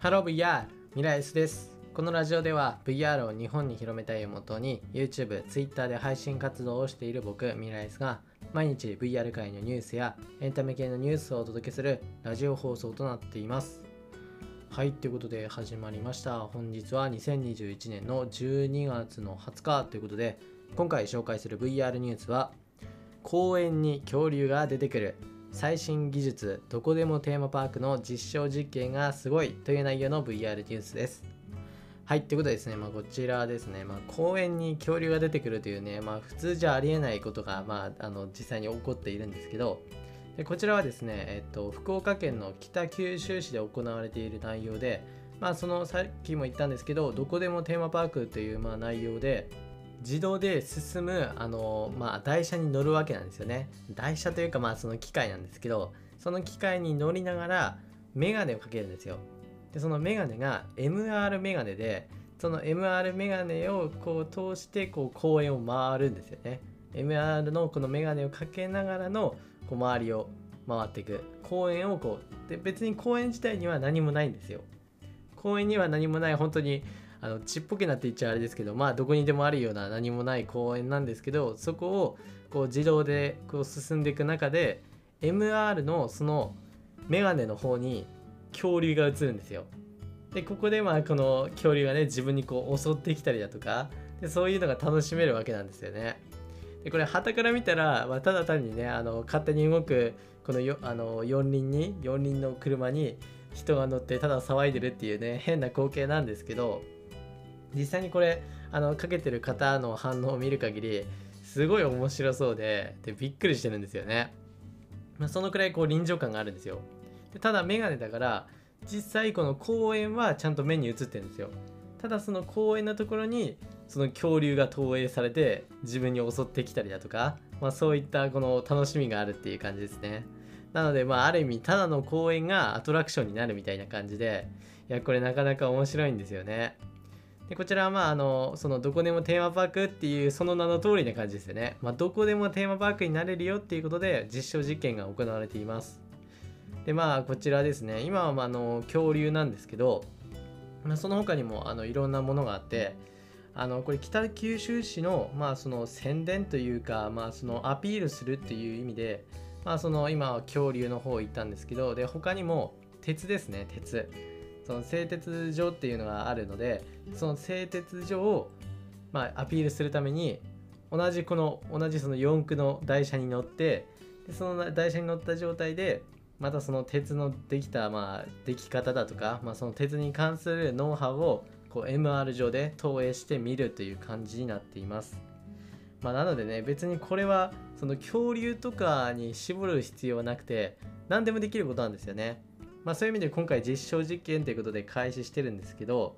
Hello VR! ミライスです。このラジオでは VR を日本に広めたいをもとに YouTube、Twitter で配信活動をしている僕、ミライスが毎日 VR 界のニュースやエンタメ系のニュースをお届けするラジオ放送となっています。はい、ということで始まりました。本日は2021年の12月の20日ということで今回紹介する VR ニュースは公園に恐竜が出てくる最新技術どこでもテーマパークの実証実験がすごいという内容の VR ニュースです。はいということでですね、まあ、こちらですね、まあ、公園に恐竜が出てくるというね、まあ、普通じゃありえないことが、まあ、あの実際に起こっているんですけどでこちらはですね、えっと、福岡県の北九州市で行われている内容で、まあ、そのさっきも言ったんですけどどこでもテーマパークというまあ内容で自動で進むあの、まあ、台車に乗るわけなんですよね。台車というかまあその機械なんですけどその機械に乗りながらメガネをかけるんですよ。でそのメガネが MR メガネでその MR メガネをこう通してこう公園を回るんですよね。MR のこのメガネをかけながらのこう周りを回っていく。公園をこうで別に公園自体には何もないんですよ。公園には何もない本当にあのちっぽけなって言っちゃあれですけどまあどこにでもあるような何もない公園なんですけどそこをこう自動でこう進んでいく中で MR のそのメガネの方に恐竜が映るんですよ。でここでまあこの恐竜がね自分にこう襲ってきたりだとかでそういうのが楽しめるわけなんですよね。でこれ旗から見たら、まあ、ただ単にねあの勝手に動くこのよあの四輪に四輪の車に人が乗ってただ騒いでるっていうね変な光景なんですけど実際にこれあのかけてる方の反応を見る限りすごい面白そうででびっくりしてるんですよね、まあ、そのくらいこう臨場感があるんですよ。でただメガネだから実際この公園はちゃんと目に映ってるんですよ。ただその公園のところにその恐竜が投影されて自分に襲ってきたりだとか、まあ、そういったこの楽しみがあるっていう感じですね。なのでまあある意味ただの公園がアトラクションになるみたいな感じでいやこれなかなか面白いんですよね。でこちらはまああのそのどこでもテーマパークっていうその名の通りな感じですよね、まあ、どこでもテーマパークになれるよっていうことで実証実験が行われています。でまあこちらですね。今はまああの恐竜なんですけど、まあ、その他にもあのいろんなものがあってあのこれ北九州市の,、まあその宣伝というか、まあ、そのアピールするっていう意味で、まあ、その今は恐竜の方行ったんですけどで他にも鉄ですね鉄。その製鉄所っていうのがあるのでその製鉄所を、まあ、アピールするために同じこの同じその四駆の台車に乗ってでその台車に乗った状態でまたその鉄のできたまあでき方だとか、まあ、その鉄に関するノウハウをこう MR 上で投影してみるという感じになっています。まあ、なのでね別にこれはその恐竜とかに絞る必要はなくて何でもできることなんですよね。まあ、そういう意味で今回実証実験ということで開始してるんですけど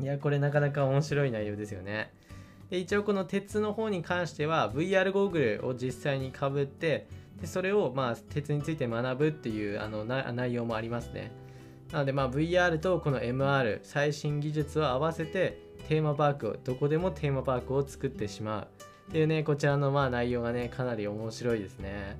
いやこれなかなか面白い内容ですよね。で一応この鉄の方に関しては VR ゴーグルを実際にかぶってでそれをまあ鉄について学ぶっていうあの内容もありますね。なのでまあ VR とこの MR 最新技術を合わせてテーマパークをどこでもテーマパークを作ってしまうっていうねこちらのまあ内容がねかなり面白いですね。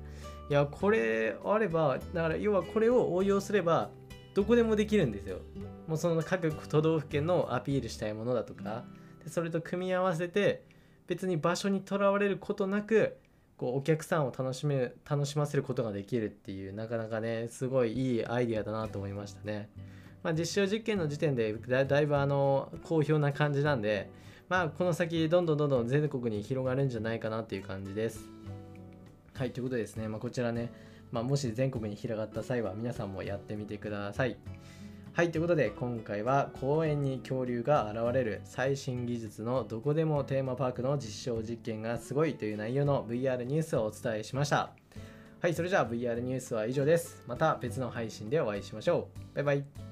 いやこれあればだから要はこれを応用すればどこでもできるんですよ。もうその各都道府県のアピールしたいものだとかでそれと組み合わせて別に場所にとらわれることなくこうお客さんを楽しめ楽しませることができるっていうなかなかねすごいいいアイディアだなと思いましたね。まあ、実証実験の時点でだだいぶあの好評な感じなんで、まあ、この先どんどんどんどん全国に広がるんじゃないかなっていう感じです。はいということでですね、まあ、こちらね、まあ、もし全国に広がった際は皆さんもやってみてください。はいということで今回は公園に恐竜が現れる最新技術のどこでもテーマパークの実証実験がすごいという内容の VR ニュースをお伝えしました。はいそれじゃあ VR ニュースは以上です。また別の配信でお会いしましょう。バイバイ。